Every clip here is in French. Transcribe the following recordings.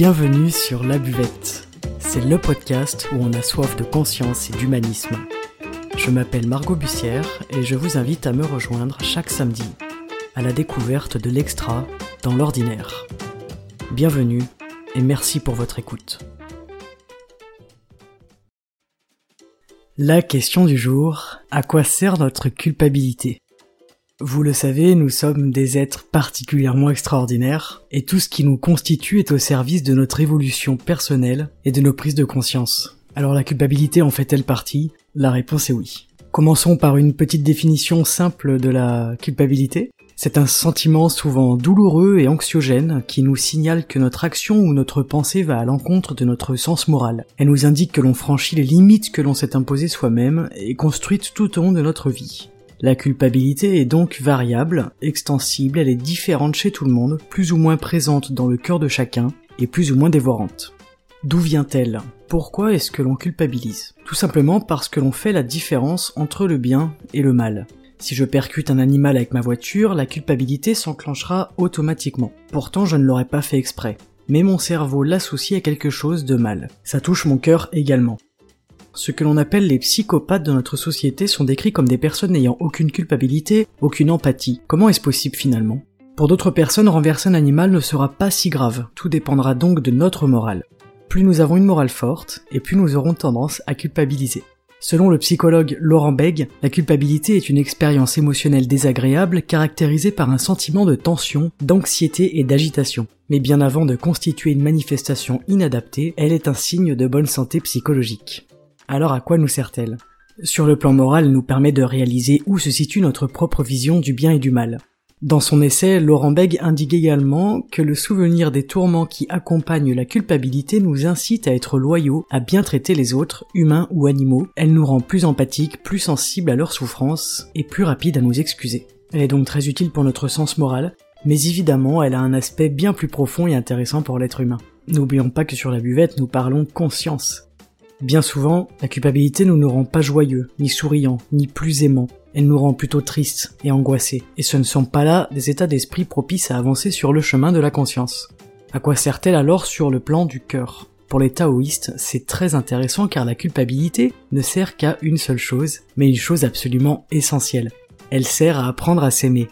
Bienvenue sur La Buvette. C'est le podcast où on a soif de conscience et d'humanisme. Je m'appelle Margot Bussière et je vous invite à me rejoindre chaque samedi à la découverte de l'extra dans l'ordinaire. Bienvenue et merci pour votre écoute. La question du jour, à quoi sert notre culpabilité? Vous le savez, nous sommes des êtres particulièrement extraordinaires, et tout ce qui nous constitue est au service de notre évolution personnelle et de nos prises de conscience. Alors la culpabilité en fait-elle partie? La réponse est oui. Commençons par une petite définition simple de la culpabilité. C'est un sentiment souvent douloureux et anxiogène qui nous signale que notre action ou notre pensée va à l'encontre de notre sens moral. Elle nous indique que l'on franchit les limites que l'on s'est imposées soi-même et construites tout au long de notre vie. La culpabilité est donc variable, extensible, elle est différente chez tout le monde, plus ou moins présente dans le cœur de chacun, et plus ou moins dévorante. D'où vient-elle? Pourquoi est-ce que l'on culpabilise? Tout simplement parce que l'on fait la différence entre le bien et le mal. Si je percute un animal avec ma voiture, la culpabilité s'enclenchera automatiquement. Pourtant, je ne l'aurais pas fait exprès. Mais mon cerveau l'associe à quelque chose de mal. Ça touche mon cœur également. Ce que l'on appelle les psychopathes de notre société sont décrits comme des personnes n'ayant aucune culpabilité, aucune empathie. Comment est-ce possible finalement? Pour d'autres personnes, renverser un animal ne sera pas si grave, tout dépendra donc de notre morale. Plus nous avons une morale forte, et plus nous aurons tendance à culpabiliser. Selon le psychologue Laurent Beg, la culpabilité est une expérience émotionnelle désagréable caractérisée par un sentiment de tension, d'anxiété et d'agitation. Mais bien avant de constituer une manifestation inadaptée, elle est un signe de bonne santé psychologique alors à quoi nous sert-elle? Sur le plan moral, elle nous permet de réaliser où se situe notre propre vision du bien et du mal. Dans son essai, Laurent Beg indique également que le souvenir des tourments qui accompagnent la culpabilité nous incite à être loyaux, à bien traiter les autres, humains ou animaux. Elle nous rend plus empathiques, plus sensibles à leurs souffrances et plus rapides à nous excuser. Elle est donc très utile pour notre sens moral, mais évidemment elle a un aspect bien plus profond et intéressant pour l'être humain. N'oublions pas que sur la buvette nous parlons conscience. Bien souvent, la culpabilité ne nous rend pas joyeux, ni souriants, ni plus aimants. Elle nous rend plutôt tristes et angoissés. Et ce ne sont pas là des états d'esprit propices à avancer sur le chemin de la conscience. À quoi sert-elle alors sur le plan du cœur? Pour les taoïstes, c'est très intéressant car la culpabilité ne sert qu'à une seule chose, mais une chose absolument essentielle. Elle sert à apprendre à s'aimer.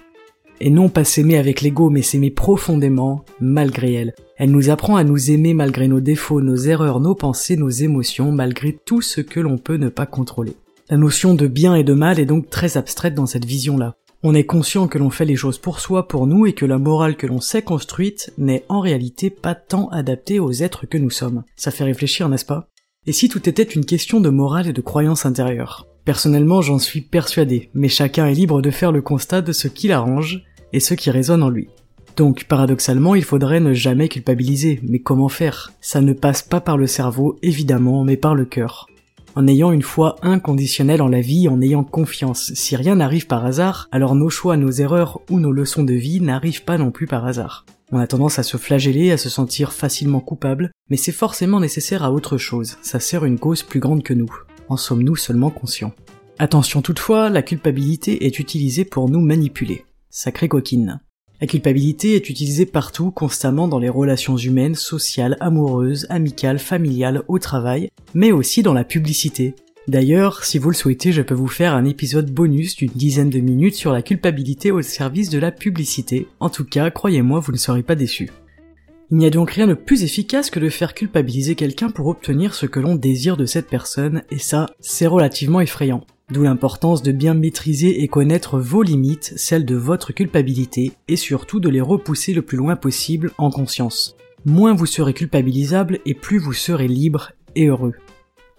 Et non pas s'aimer avec l'ego, mais s'aimer profondément, malgré elle. Elle nous apprend à nous aimer malgré nos défauts, nos erreurs, nos pensées, nos émotions, malgré tout ce que l'on peut ne pas contrôler. La notion de bien et de mal est donc très abstraite dans cette vision-là. On est conscient que l'on fait les choses pour soi, pour nous, et que la morale que l'on s'est construite n'est en réalité pas tant adaptée aux êtres que nous sommes. Ça fait réfléchir, n'est-ce pas? Et si tout était une question de morale et de croyance intérieure? Personnellement, j'en suis persuadé, mais chacun est libre de faire le constat de ce qui l'arrange et ce qui résonne en lui. Donc paradoxalement, il faudrait ne jamais culpabiliser, mais comment faire? Ça ne passe pas par le cerveau, évidemment, mais par le cœur. En ayant une foi inconditionnelle en la vie, en ayant confiance. Si rien n'arrive par hasard, alors nos choix, nos erreurs ou nos leçons de vie n'arrivent pas non plus par hasard. On a tendance à se flageller, à se sentir facilement coupable, mais c'est forcément nécessaire à autre chose, ça sert une cause plus grande que nous. En sommes-nous seulement conscients? Attention toutefois, la culpabilité est utilisée pour nous manipuler. Sacré coquine. La culpabilité est utilisée partout, constamment dans les relations humaines, sociales, amoureuses, amicales, familiales, au travail, mais aussi dans la publicité. D'ailleurs, si vous le souhaitez, je peux vous faire un épisode bonus d'une dizaine de minutes sur la culpabilité au service de la publicité. En tout cas, croyez-moi, vous ne serez pas déçus. Il n'y a donc rien de plus efficace que de faire culpabiliser quelqu'un pour obtenir ce que l'on désire de cette personne, et ça, c'est relativement effrayant. D'où l'importance de bien maîtriser et connaître vos limites, celles de votre culpabilité, et surtout de les repousser le plus loin possible en conscience. Moins vous serez culpabilisable et plus vous serez libre et heureux.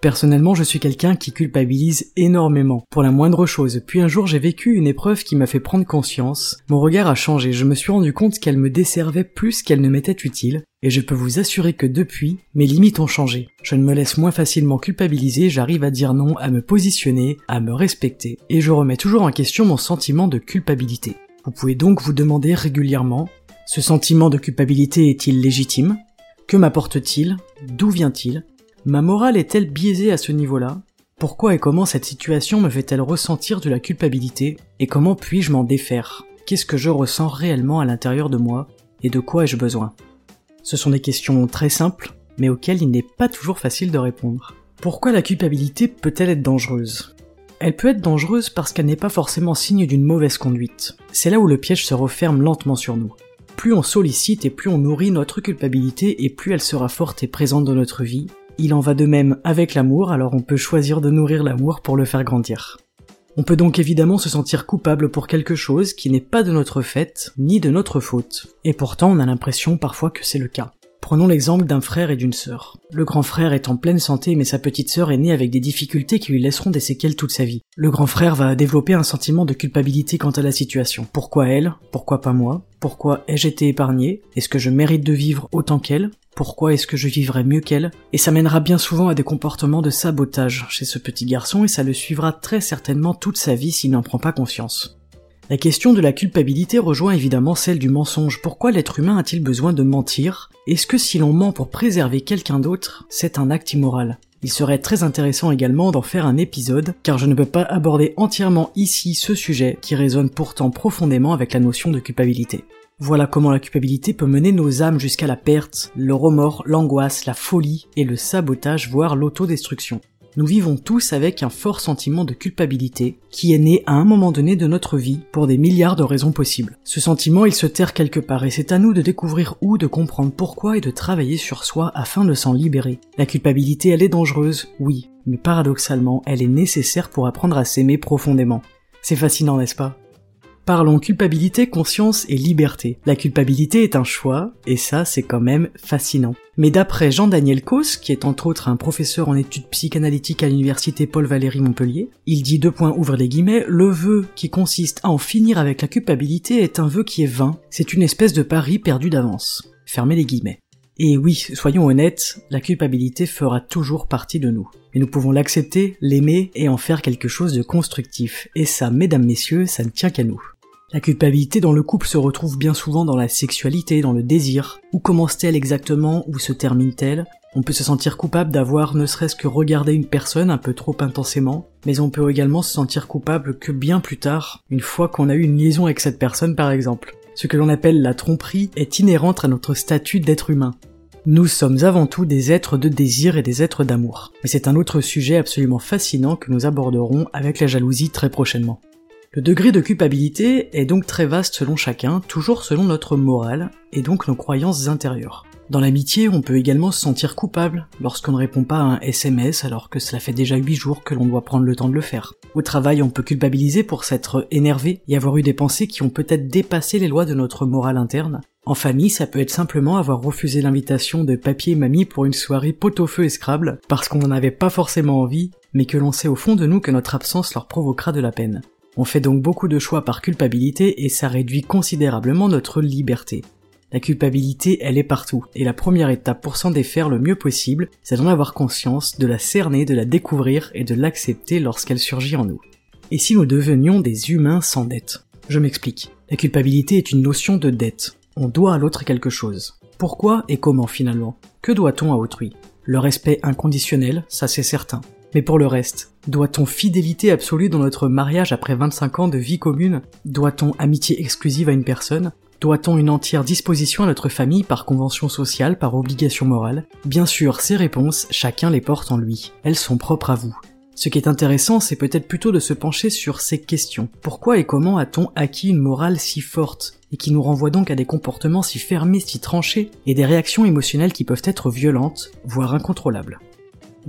Personnellement, je suis quelqu'un qui culpabilise énormément pour la moindre chose. Puis un jour, j'ai vécu une épreuve qui m'a fait prendre conscience. Mon regard a changé. Je me suis rendu compte qu'elle me desservait plus qu'elle ne m'était utile. Et je peux vous assurer que depuis, mes limites ont changé. Je ne me laisse moins facilement culpabiliser, j'arrive à dire non, à me positionner, à me respecter. Et je remets toujours en question mon sentiment de culpabilité. Vous pouvez donc vous demander régulièrement, ce sentiment de culpabilité est-il légitime? Que m'apporte-t-il? D'où vient-il? Ma morale est-elle biaisée à ce niveau-là? Pourquoi et comment cette situation me fait-elle ressentir de la culpabilité? Et comment puis-je m'en défaire? Qu'est-ce que je ressens réellement à l'intérieur de moi? Et de quoi ai-je besoin? Ce sont des questions très simples, mais auxquelles il n'est pas toujours facile de répondre. Pourquoi la culpabilité peut-elle être dangereuse? Elle peut être dangereuse parce qu'elle n'est pas forcément signe d'une mauvaise conduite. C'est là où le piège se referme lentement sur nous. Plus on sollicite et plus on nourrit notre culpabilité et plus elle sera forte et présente dans notre vie. Il en va de même avec l'amour, alors on peut choisir de nourrir l'amour pour le faire grandir. On peut donc évidemment se sentir coupable pour quelque chose qui n'est pas de notre fait, ni de notre faute. Et pourtant on a l'impression parfois que c'est le cas. Prenons l'exemple d'un frère et d'une sœur. Le grand frère est en pleine santé mais sa petite sœur est née avec des difficultés qui lui laisseront des séquelles toute sa vie. Le grand frère va développer un sentiment de culpabilité quant à la situation. Pourquoi elle? Pourquoi pas moi? Pourquoi ai-je été épargné Est-ce que je mérite de vivre autant qu'elle? Pourquoi est-ce que je vivrais mieux qu'elle Et ça mènera bien souvent à des comportements de sabotage chez ce petit garçon et ça le suivra très certainement toute sa vie s'il n'en prend pas conscience. La question de la culpabilité rejoint évidemment celle du mensonge. Pourquoi l'être humain a-t-il besoin de mentir? Est-ce que si l'on ment pour préserver quelqu'un d'autre, c'est un acte immoral? Il serait très intéressant également d'en faire un épisode, car je ne peux pas aborder entièrement ici ce sujet qui résonne pourtant profondément avec la notion de culpabilité. Voilà comment la culpabilité peut mener nos âmes jusqu'à la perte, le remords, l'angoisse, la folie et le sabotage, voire l'autodestruction nous vivons tous avec un fort sentiment de culpabilité qui est né à un moment donné de notre vie pour des milliards de raisons possibles. Ce sentiment, il se terre quelque part et c'est à nous de découvrir où, de comprendre pourquoi et de travailler sur soi afin de s'en libérer. La culpabilité, elle est dangereuse, oui, mais paradoxalement, elle est nécessaire pour apprendre à s'aimer profondément. C'est fascinant, n'est-ce pas? Parlons culpabilité, conscience et liberté. La culpabilité est un choix, et ça c'est quand même fascinant. Mais d'après Jean-Daniel Cos, qui est entre autres un professeur en études psychanalytiques à l'université Paul Valéry Montpellier, il dit deux points ouvre les guillemets, le vœu qui consiste à en finir avec la culpabilité est un vœu qui est vain, c'est une espèce de pari perdu d'avance. Fermez les guillemets. Et oui, soyons honnêtes, la culpabilité fera toujours partie de nous. Mais nous pouvons l'accepter, l'aimer et en faire quelque chose de constructif. Et ça, mesdames, messieurs, ça ne tient qu'à nous. La culpabilité dans le couple se retrouve bien souvent dans la sexualité, dans le désir. Où commence-t-elle exactement? Où se termine-t-elle? On peut se sentir coupable d'avoir ne serait-ce que regardé une personne un peu trop intensément, mais on peut également se sentir coupable que bien plus tard, une fois qu'on a eu une liaison avec cette personne par exemple. Ce que l'on appelle la tromperie est inhérente à notre statut d'être humain. Nous sommes avant tout des êtres de désir et des êtres d'amour. Mais c'est un autre sujet absolument fascinant que nous aborderons avec la jalousie très prochainement. Le degré de culpabilité est donc très vaste selon chacun, toujours selon notre morale, et donc nos croyances intérieures. Dans l'amitié, on peut également se sentir coupable lorsqu'on ne répond pas à un SMS alors que cela fait déjà 8 jours que l'on doit prendre le temps de le faire. Au travail, on peut culpabiliser pour s'être énervé et avoir eu des pensées qui ont peut-être dépassé les lois de notre morale interne. En famille, ça peut être simplement avoir refusé l'invitation de papy et mamie pour une soirée pot-au-feu et Scrabble parce qu'on n'en avait pas forcément envie, mais que l'on sait au fond de nous que notre absence leur provoquera de la peine. On fait donc beaucoup de choix par culpabilité et ça réduit considérablement notre liberté. La culpabilité, elle est partout, et la première étape pour s'en défaire le mieux possible, c'est d'en avoir conscience, de la cerner, de la découvrir et de l'accepter lorsqu'elle surgit en nous. Et si nous devenions des humains sans dette? Je m'explique. La culpabilité est une notion de dette. On doit à l'autre quelque chose. Pourquoi et comment finalement? Que doit-on à autrui? Le respect inconditionnel, ça c'est certain. Mais pour le reste, doit-on fidélité absolue dans notre mariage après 25 ans de vie commune? Doit-on amitié exclusive à une personne? Doit-on une entière disposition à notre famille par convention sociale, par obligation morale? Bien sûr, ces réponses, chacun les porte en lui. Elles sont propres à vous. Ce qui est intéressant, c'est peut-être plutôt de se pencher sur ces questions. Pourquoi et comment a-t-on acquis une morale si forte et qui nous renvoie donc à des comportements si fermés, si tranchés, et des réactions émotionnelles qui peuvent être violentes, voire incontrôlables?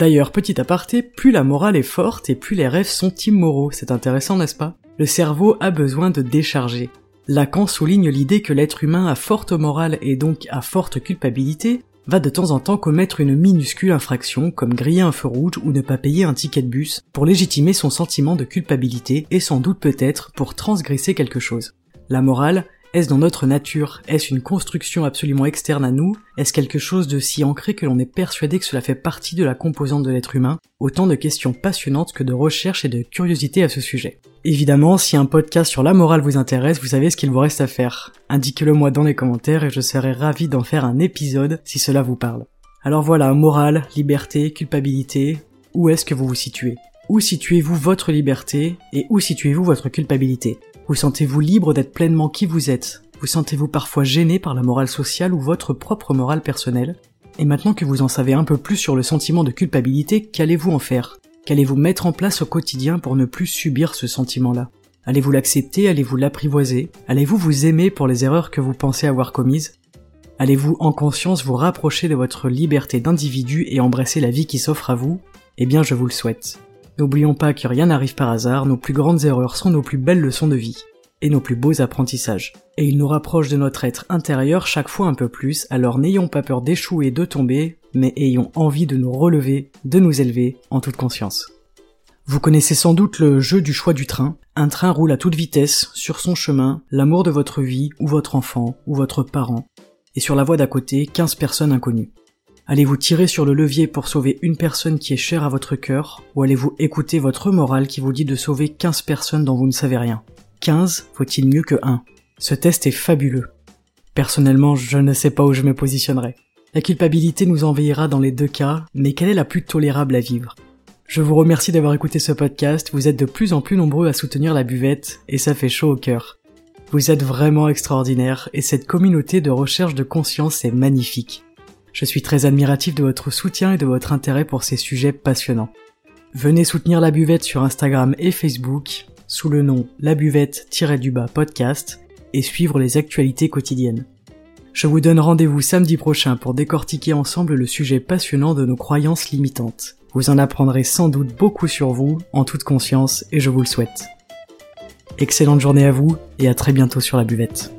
D'ailleurs, petit aparté, plus la morale est forte et plus les rêves sont immoraux, c'est intéressant n'est-ce pas? Le cerveau a besoin de décharger. Lacan souligne l'idée que l'être humain à forte morale et donc à forte culpabilité va de temps en temps commettre une minuscule infraction comme griller un feu rouge ou ne pas payer un ticket de bus pour légitimer son sentiment de culpabilité et sans doute peut-être pour transgresser quelque chose. La morale, est-ce dans notre nature? Est-ce une construction absolument externe à nous? Est-ce quelque chose de si ancré que l'on est persuadé que cela fait partie de la composante de l'être humain? Autant de questions passionnantes que de recherches et de curiosité à ce sujet. Évidemment, si un podcast sur la morale vous intéresse, vous savez ce qu'il vous reste à faire. Indiquez-le moi dans les commentaires et je serai ravi d'en faire un épisode si cela vous parle. Alors voilà, morale, liberté, culpabilité, où est-ce que vous vous situez? Où situez-vous votre liberté et où situez-vous votre culpabilité? Vous sentez-vous libre d'être pleinement qui vous êtes? Vous sentez-vous parfois gêné par la morale sociale ou votre propre morale personnelle? Et maintenant que vous en savez un peu plus sur le sentiment de culpabilité, qu'allez-vous en faire? Qu'allez-vous mettre en place au quotidien pour ne plus subir ce sentiment-là? Allez-vous l'accepter? Allez-vous l'apprivoiser? Allez-vous vous aimer pour les erreurs que vous pensez avoir commises? Allez-vous en conscience vous rapprocher de votre liberté d'individu et embrasser la vie qui s'offre à vous? Eh bien je vous le souhaite. N'oublions pas que rien n'arrive par hasard, nos plus grandes erreurs sont nos plus belles leçons de vie et nos plus beaux apprentissages. Et ils nous rapprochent de notre être intérieur chaque fois un peu plus, alors n'ayons pas peur d'échouer de tomber, mais ayons envie de nous relever, de nous élever en toute conscience. Vous connaissez sans doute le jeu du choix du train. Un train roule à toute vitesse, sur son chemin, l'amour de votre vie, ou votre enfant, ou votre parent, et sur la voie d'à côté, 15 personnes inconnues. Allez-vous tirer sur le levier pour sauver une personne qui est chère à votre cœur, ou allez-vous écouter votre morale qui vous dit de sauver 15 personnes dont vous ne savez rien? 15 vaut-il mieux que 1 Ce test est fabuleux. Personnellement, je ne sais pas où je me positionnerai. La culpabilité nous envahira dans les deux cas, mais quelle est la plus tolérable à vivre? Je vous remercie d'avoir écouté ce podcast, vous êtes de plus en plus nombreux à soutenir la buvette, et ça fait chaud au cœur. Vous êtes vraiment extraordinaire, et cette communauté de recherche de conscience est magnifique. Je suis très admiratif de votre soutien et de votre intérêt pour ces sujets passionnants. Venez soutenir la buvette sur Instagram et Facebook, sous le nom La Buvette-du-bas podcast et suivre les actualités quotidiennes. Je vous donne rendez-vous samedi prochain pour décortiquer ensemble le sujet passionnant de nos croyances limitantes. Vous en apprendrez sans doute beaucoup sur vous, en toute conscience, et je vous le souhaite. Excellente journée à vous, et à très bientôt sur la buvette.